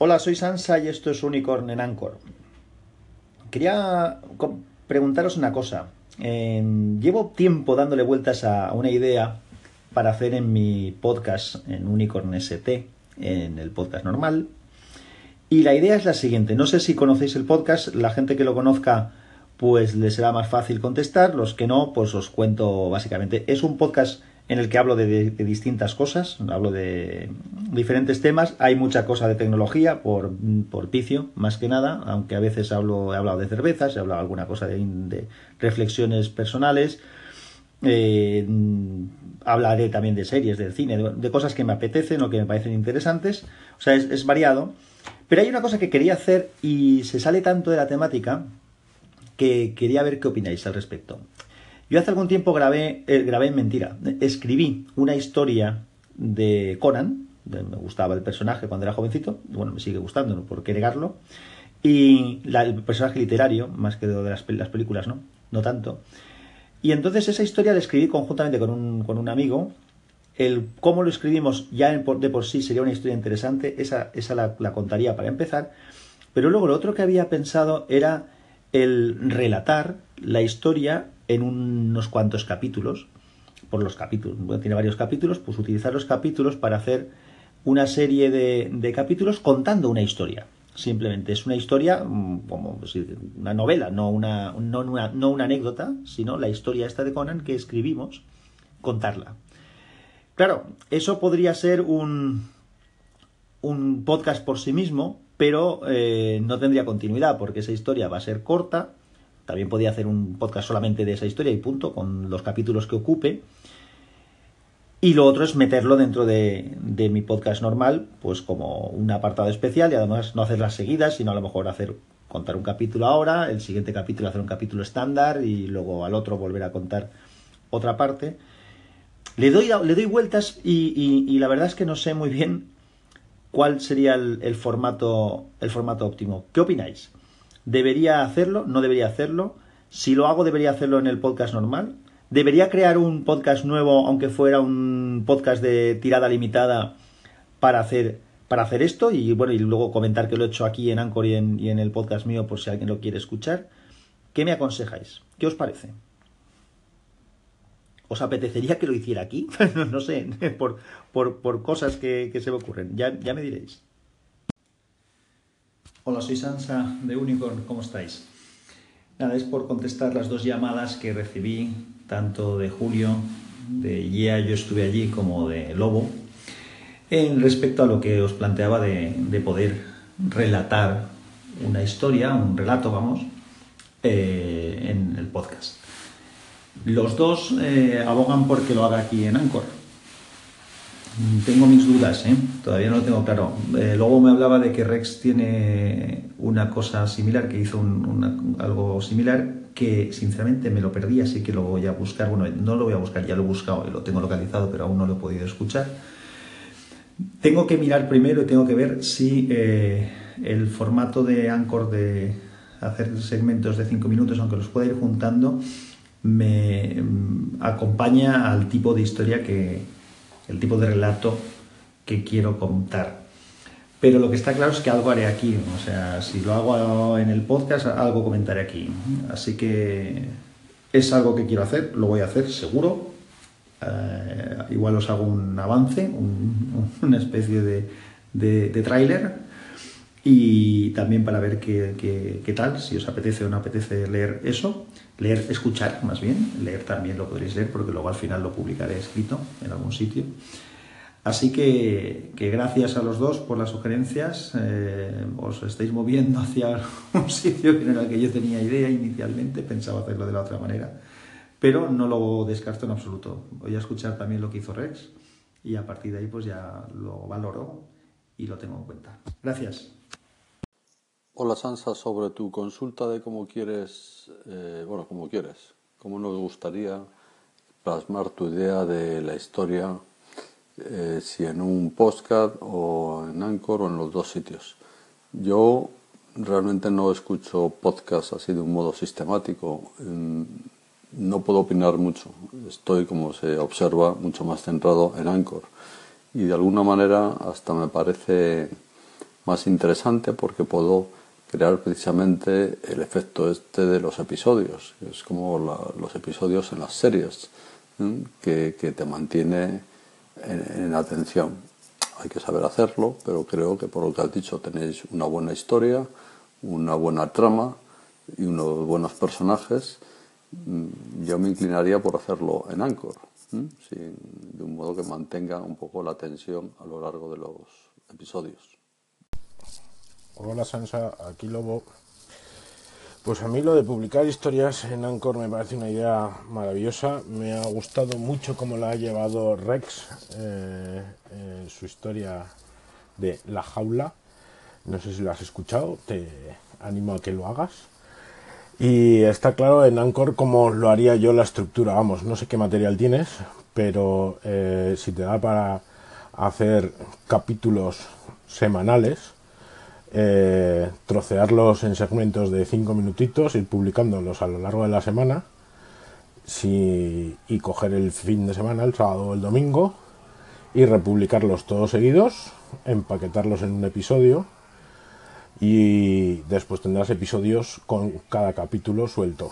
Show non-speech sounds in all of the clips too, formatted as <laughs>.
Hola, soy Sansa y esto es Unicorn en Anchor. Quería preguntaros una cosa. llevo tiempo dándole vueltas a una idea para hacer en mi podcast, en Unicorn ST, en el podcast normal. Y la idea es la siguiente. No sé si conocéis el podcast, la gente que lo conozca pues le será más fácil contestar, los que no, pues os cuento básicamente. Es un podcast en el que hablo de, distintas cosas, hablo de diferentes temas, hay mucha cosa de tecnología por, por picio, más que nada, aunque a veces hablo, he hablado de cervezas, he hablado alguna cosa de, reflexiones personales, eh, hablaré también de series, del cine, de, cosas que me apetecen o que me parecen interesantes, o sea, es, variado, pero hay una cosa que quería hacer y se sale tanto de la temática que quería ver qué opináis al respecto. Yo hace algún tiempo grabé, eh, grabé mentira, escribí una historia de Conan, me gustaba el personaje cuando era jovencito, bueno, me sigue gustando, no por qué negarlo, y el personaje literario, más que de las, películas, ¿no? No tanto. Y entonces esa historia la escribí conjuntamente con un, con un amigo. El cómo lo escribimos ya de por sí sería una historia interesante, esa, esa la, la contaría para empezar. Pero luego lo otro que había pensado era el relatar la historia en unos cuantos capítulos, por los capítulos, tiene varios capítulos, pues utilizar los capítulos para hacer una serie de, capítulos contando una historia. Simplemente es una historia, mm, como una novela, no una, no, una, no una anécdota, sino la historia esta de Conan que escribimos, contarla. Claro, eso podría ser un, un podcast por sí mismo, pero eh, no tendría continuidad porque esa historia va a ser corta. También podría hacer un podcast solamente de esa historia y punto, con los capítulos que ocupe. Y lo otro es meterlo dentro de, mi podcast normal, pues como un apartado especial y además no hacer las seguidas, sino a lo mejor hacer contar un capítulo ahora, el siguiente capítulo hacer un capítulo estándar y luego al otro volver a contar otra parte. Le doy, le doy vueltas y la verdad es que no sé muy bien cuál sería el, formato, el formato óptimo. ¿Qué opináis? ¿Debería hacerlo? ¿No debería hacerlo? Si lo hago, ¿debería hacerlo en el podcast normal? ¿Debería crear un podcast nuevo, aunque fuera un podcast de tirada limitada, para hacer, para hacer esto? Y bueno, y luego comentar que lo he hecho aquí en Anchor y en, el podcast mío por si alguien lo quiere escuchar. ¿Qué me aconsejáis? ¿Qué os parece? ¿Os apetecería que lo hiciera aquí? <laughs> no, sé, <laughs> por, por, cosas que, se me ocurren. Ya, ya me diréis. Hola, soy Sansa de Unicorn, ¿cómo estáis? Nada, es por contestar las dos llamadas que recibí, tanto de Julio, de Yeah, yo estuve allí, como de Lobo, en respecto a lo que os planteaba de, poder relatar una historia, un relato, vamos, eh, en el podcast. Los dos eh, abogan porque lo haga aquí en Anchor. Tengo mis dudas, ¿eh? todavía no lo tengo claro. Eh, luego me hablaba de que Rex tiene una cosa similar, que hizo algo similar, que sinceramente me lo perdí, así que lo voy a buscar. Bueno, no lo voy a buscar, ya lo he buscado y lo tengo localizado, pero aún no lo he podido escuchar. Tengo que mirar primero y tengo que ver si el formato de Anchor de hacer segmentos de 5 minutos, aunque los pueda ir juntando, me mm, acompaña al tipo de historia que, el tipo de relato que quiero contar. Pero lo que está claro es que algo haré aquí, o sea, si lo hago en el podcast, algo comentaré aquí. Así que es algo que quiero hacer, lo voy a hacer seguro. Eh, igual os hago un avance, <laughs> una especie de, de, de tráiler y también para ver qué, tal, si os apetece o no apetece leer eso, leer, escuchar más bien, leer también lo podréis leer porque luego al final lo publicaré escrito en algún sitio. Así que, gracias a los dos por las sugerencias, eh, os estáis moviendo hacia <laughs> un sitio que no era el que yo tenía idea inicialmente, pensaba hacerlo de la otra manera, pero no lo descarto en absoluto. Voy a escuchar también lo que hizo Rex y a partir de ahí pues ya lo valoro y lo tengo en cuenta. Gracias. Hola Sansa, sobre tu consulta de cómo quieres, eh, bueno, cómo quieres, cómo nos gustaría plasmar tu idea de la historia, eh, si en un podcast o en Anchor o en los dos sitios. Yo realmente no escucho podcast así de un modo sistemático, no puedo opinar mucho, estoy como se observa mucho más centrado en Anchor. Y de alguna manera hasta me parece más interesante porque puedo crear precisamente el efecto este de los episodios. Es como los episodios en las series, que, te mantiene en, atención. Hay que saber hacerlo, pero creo que por lo que has dicho tenéis una buena historia, una buena trama y unos buenos personajes. Mm, yo me inclinaría por hacerlo en Anchor, de un modo que mantenga un poco la tensión a lo largo de los episodios. Hola Sansa, aquí Lobo. Pues a mí lo de publicar historias en Anchor me parece una idea maravillosa. Me ha gustado mucho cómo la ha llevado Rex, eh, su historia de La Jaula. No sé si lo has escuchado, te animo a que lo hagas. Y está claro en Anchor cómo lo haría yo la estructura. Vamos, no sé qué material tienes, pero eh, si te da para hacer capítulos semanales, eh, trocearlos en segmentos de 5 minutitos, ir publicándolos a lo largo de la semana y coger el fin de semana, el sábado o el domingo, y republicarlos todos seguidos, empaquetarlos en un episodio y después tendrás episodios con cada capítulo suelto.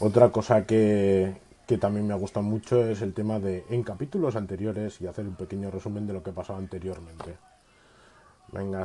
Otra cosa que, que también me ha gustado mucho es el tema de en capítulos anteriores y hacer un pequeño resumen de lo que pasaba anteriormente. Venga.